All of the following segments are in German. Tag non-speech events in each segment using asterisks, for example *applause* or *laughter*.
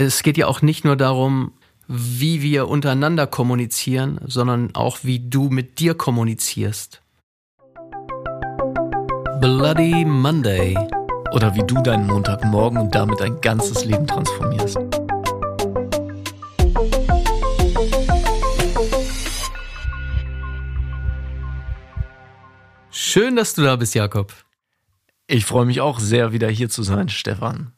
es geht ja auch nicht nur darum, wie wir untereinander kommunizieren, sondern auch wie du mit dir kommunizierst. Bloody Monday. Oder wie du deinen Montagmorgen und damit dein ganzes Leben transformierst. Schön, dass du da bist, Jakob. Ich freue mich auch sehr, wieder hier zu sein, Stefan.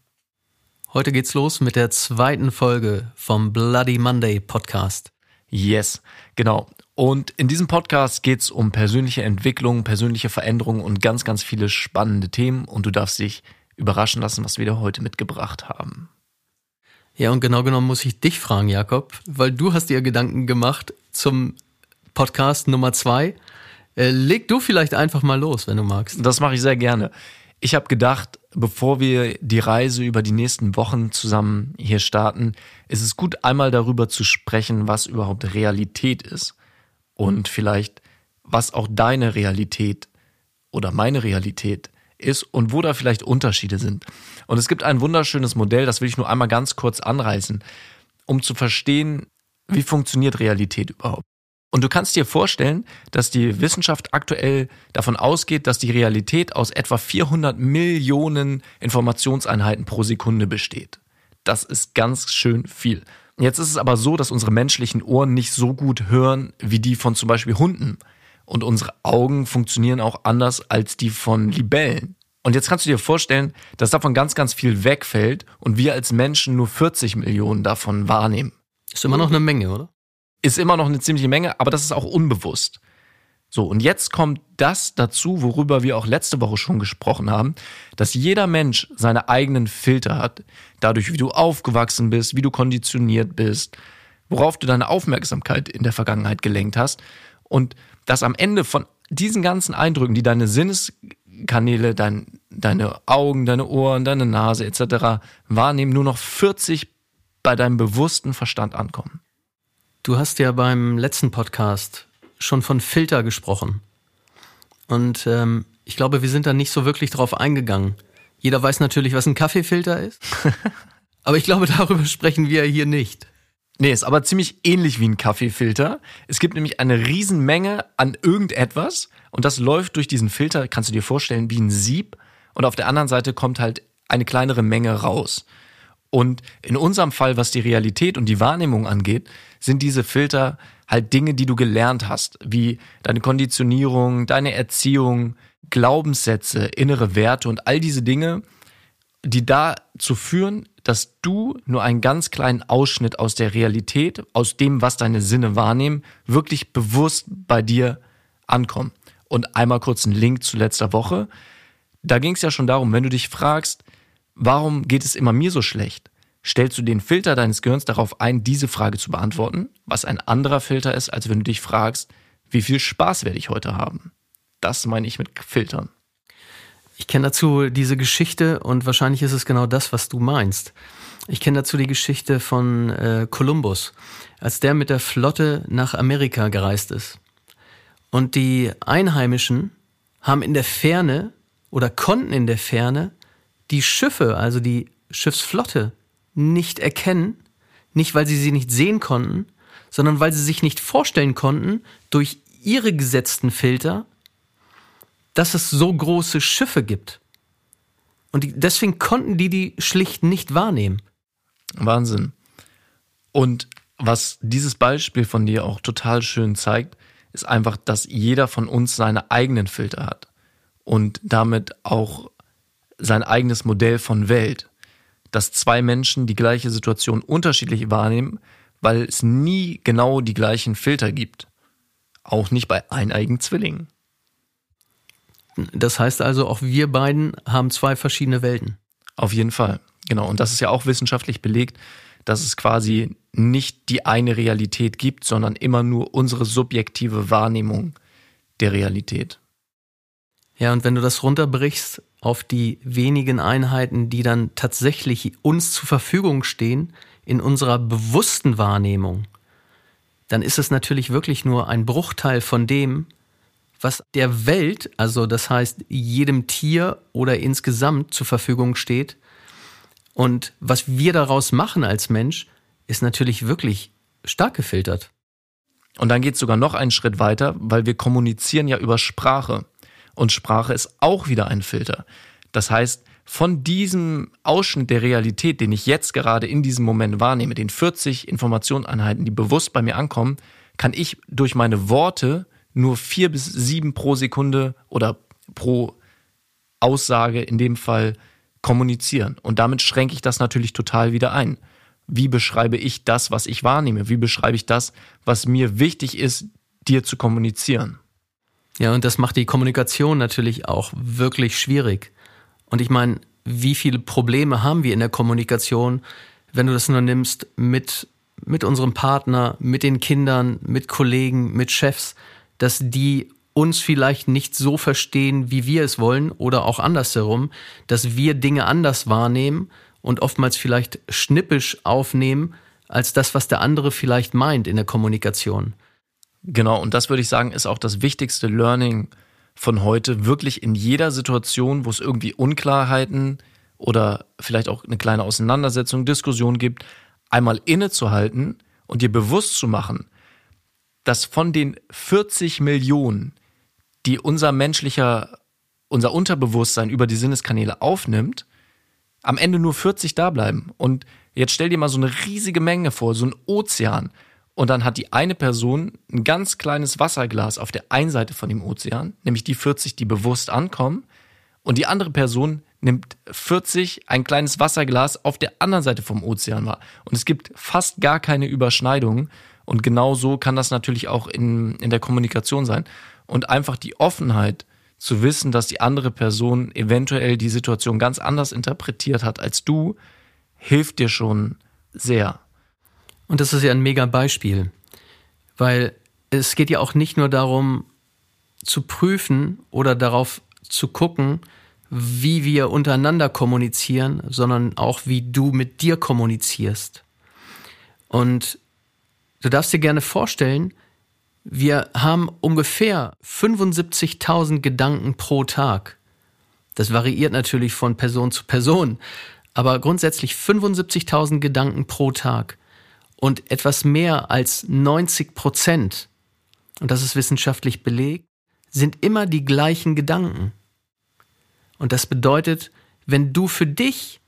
Heute geht's los mit der zweiten Folge vom Bloody Monday Podcast. Yes, genau. Und in diesem Podcast geht's um persönliche Entwicklung, persönliche Veränderungen und ganz, ganz viele spannende Themen. Und du darfst dich überraschen lassen, was wir dir heute mitgebracht haben. Ja, und genau genommen muss ich dich fragen, Jakob, weil du hast dir Gedanken gemacht zum Podcast Nummer zwei. Äh, leg du vielleicht einfach mal los, wenn du magst. Das mache ich sehr gerne. Ich habe gedacht, bevor wir die Reise über die nächsten Wochen zusammen hier starten, ist es gut, einmal darüber zu sprechen, was überhaupt Realität ist. Und vielleicht, was auch deine Realität oder meine Realität ist und wo da vielleicht Unterschiede sind. Und es gibt ein wunderschönes Modell, das will ich nur einmal ganz kurz anreißen, um zu verstehen, wie funktioniert Realität überhaupt. Und du kannst dir vorstellen, dass die Wissenschaft aktuell davon ausgeht, dass die Realität aus etwa 400 Millionen Informationseinheiten pro Sekunde besteht. Das ist ganz schön viel. Jetzt ist es aber so, dass unsere menschlichen Ohren nicht so gut hören wie die von zum Beispiel Hunden. Und unsere Augen funktionieren auch anders als die von Libellen. Und jetzt kannst du dir vorstellen, dass davon ganz, ganz viel wegfällt und wir als Menschen nur 40 Millionen davon wahrnehmen. Ist immer noch eine Menge, oder? Ist immer noch eine ziemliche Menge, aber das ist auch unbewusst. So, und jetzt kommt das dazu, worüber wir auch letzte Woche schon gesprochen haben, dass jeder Mensch seine eigenen Filter hat, dadurch, wie du aufgewachsen bist, wie du konditioniert bist, worauf du deine Aufmerksamkeit in der Vergangenheit gelenkt hast und dass am Ende von diesen ganzen Eindrücken, die deine Sinneskanäle, dein, deine Augen, deine Ohren, deine Nase etc. wahrnehmen, nur noch 40 bei deinem bewussten Verstand ankommen. Du hast ja beim letzten Podcast schon von Filter gesprochen. Und ähm, ich glaube, wir sind da nicht so wirklich drauf eingegangen. Jeder weiß natürlich, was ein Kaffeefilter ist. *laughs* aber ich glaube, darüber sprechen wir hier nicht. Nee, ist aber ziemlich ähnlich wie ein Kaffeefilter. Es gibt nämlich eine Riesenmenge an irgendetwas und das läuft durch diesen Filter, kannst du dir vorstellen, wie ein Sieb. Und auf der anderen Seite kommt halt eine kleinere Menge raus. Und in unserem Fall, was die Realität und die Wahrnehmung angeht, sind diese Filter halt Dinge, die du gelernt hast, wie deine Konditionierung, deine Erziehung, Glaubenssätze, innere Werte und all diese Dinge, die dazu führen, dass du nur einen ganz kleinen Ausschnitt aus der Realität, aus dem, was deine Sinne wahrnehmen, wirklich bewusst bei dir ankommen. Und einmal kurz ein Link zu letzter Woche. Da ging es ja schon darum, wenn du dich fragst, warum geht es immer mir so schlecht? Stellst du den Filter deines Gehirns darauf ein, diese Frage zu beantworten, was ein anderer Filter ist, als wenn du dich fragst, wie viel Spaß werde ich heute haben? Das meine ich mit Filtern. Ich kenne dazu diese Geschichte und wahrscheinlich ist es genau das, was du meinst. Ich kenne dazu die Geschichte von äh, Kolumbus, als der mit der Flotte nach Amerika gereist ist. Und die Einheimischen haben in der Ferne oder konnten in der Ferne die Schiffe, also die Schiffsflotte, nicht erkennen, nicht weil sie sie nicht sehen konnten, sondern weil sie sich nicht vorstellen konnten, durch ihre gesetzten Filter, dass es so große Schiffe gibt. Und deswegen konnten die die schlicht nicht wahrnehmen. Wahnsinn. Und was dieses Beispiel von dir auch total schön zeigt, ist einfach, dass jeder von uns seine eigenen Filter hat und damit auch sein eigenes Modell von Welt, dass zwei Menschen die gleiche Situation unterschiedlich wahrnehmen, weil es nie genau die gleichen Filter gibt. Auch nicht bei eineigen Zwillingen. Das heißt also, auch wir beiden haben zwei verschiedene Welten. Auf jeden Fall. Genau. Und das ist ja auch wissenschaftlich belegt, dass es quasi nicht die eine Realität gibt, sondern immer nur unsere subjektive Wahrnehmung der Realität. Ja, und wenn du das runterbrichst auf die wenigen Einheiten, die dann tatsächlich uns zur Verfügung stehen in unserer bewussten Wahrnehmung, dann ist es natürlich wirklich nur ein Bruchteil von dem, was der Welt, also das heißt jedem Tier oder insgesamt zur Verfügung steht. Und was wir daraus machen als Mensch, ist natürlich wirklich stark gefiltert. Und dann geht es sogar noch einen Schritt weiter, weil wir kommunizieren ja über Sprache. Und Sprache ist auch wieder ein Filter. Das heißt, von diesem Ausschnitt der Realität, den ich jetzt gerade in diesem Moment wahrnehme, den 40 Informationseinheiten, die bewusst bei mir ankommen, kann ich durch meine Worte nur vier bis sieben pro Sekunde oder pro Aussage in dem Fall kommunizieren. Und damit schränke ich das natürlich total wieder ein. Wie beschreibe ich das, was ich wahrnehme? Wie beschreibe ich das, was mir wichtig ist, dir zu kommunizieren? Ja, und das macht die Kommunikation natürlich auch wirklich schwierig. Und ich meine, wie viele Probleme haben wir in der Kommunikation, wenn du das nur nimmst mit, mit unserem Partner, mit den Kindern, mit Kollegen, mit Chefs, dass die uns vielleicht nicht so verstehen, wie wir es wollen oder auch andersherum, dass wir Dinge anders wahrnehmen und oftmals vielleicht schnippisch aufnehmen, als das, was der andere vielleicht meint in der Kommunikation. Genau, und das würde ich sagen, ist auch das wichtigste Learning von heute, wirklich in jeder Situation, wo es irgendwie Unklarheiten oder vielleicht auch eine kleine Auseinandersetzung, Diskussion gibt, einmal innezuhalten und dir bewusst zu machen, dass von den 40 Millionen, die unser menschlicher, unser Unterbewusstsein über die Sinneskanäle aufnimmt, am Ende nur 40 da bleiben. Und jetzt stell dir mal so eine riesige Menge vor, so ein Ozean. Und dann hat die eine Person ein ganz kleines Wasserglas auf der einen Seite von dem Ozean, nämlich die 40, die bewusst ankommen. Und die andere Person nimmt 40 ein kleines Wasserglas auf der anderen Seite vom Ozean wahr. Und es gibt fast gar keine Überschneidungen. Und genau so kann das natürlich auch in, in der Kommunikation sein. Und einfach die Offenheit zu wissen, dass die andere Person eventuell die Situation ganz anders interpretiert hat als du, hilft dir schon sehr. Und das ist ja ein mega Beispiel, weil es geht ja auch nicht nur darum zu prüfen oder darauf zu gucken, wie wir untereinander kommunizieren, sondern auch wie du mit dir kommunizierst. Und Du darfst dir gerne vorstellen, wir haben ungefähr 75.000 Gedanken pro Tag. Das variiert natürlich von Person zu Person, aber grundsätzlich 75.000 Gedanken pro Tag und etwas mehr als 90 Prozent, und das ist wissenschaftlich belegt, sind immer die gleichen Gedanken. Und das bedeutet, wenn du für dich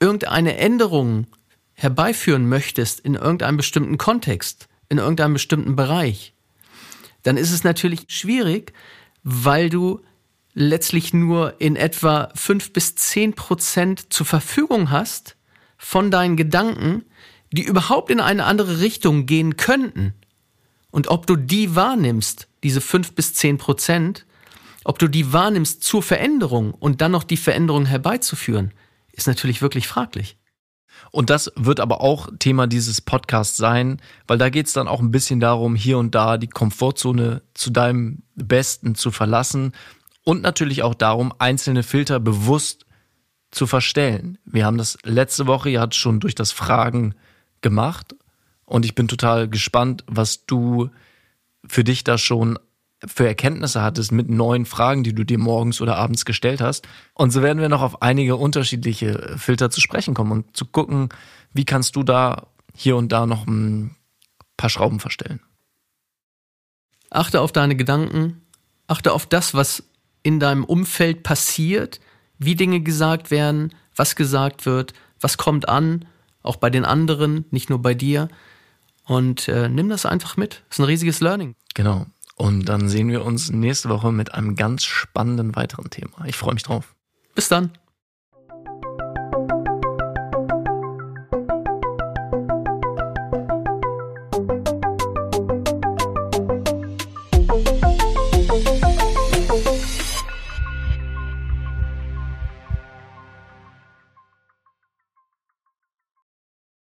irgendeine Änderung herbeiführen möchtest in irgendeinem bestimmten Kontext, in irgendeinem bestimmten Bereich, dann ist es natürlich schwierig, weil du letztlich nur in etwa fünf bis zehn Prozent zur Verfügung hast von deinen Gedanken, die überhaupt in eine andere Richtung gehen könnten. Und ob du die wahrnimmst, diese fünf bis zehn Prozent, ob du die wahrnimmst zur Veränderung und dann noch die Veränderung herbeizuführen, ist natürlich wirklich fraglich. Und das wird aber auch Thema dieses Podcasts sein, weil da geht es dann auch ein bisschen darum, hier und da die Komfortzone zu deinem Besten zu verlassen und natürlich auch darum, einzelne Filter bewusst zu verstellen. Wir haben das letzte Woche ja schon durch das Fragen gemacht und ich bin total gespannt, was du für dich da schon für Erkenntnisse hattest mit neuen Fragen, die du dir morgens oder abends gestellt hast. Und so werden wir noch auf einige unterschiedliche Filter zu sprechen kommen und zu gucken, wie kannst du da hier und da noch ein paar Schrauben verstellen. Achte auf deine Gedanken, achte auf das, was in deinem Umfeld passiert, wie Dinge gesagt werden, was gesagt wird, was kommt an, auch bei den anderen, nicht nur bei dir. Und äh, nimm das einfach mit. Das ist ein riesiges Learning. Genau. Und dann sehen wir uns nächste Woche mit einem ganz spannenden weiteren Thema. Ich freue mich drauf. Bis dann.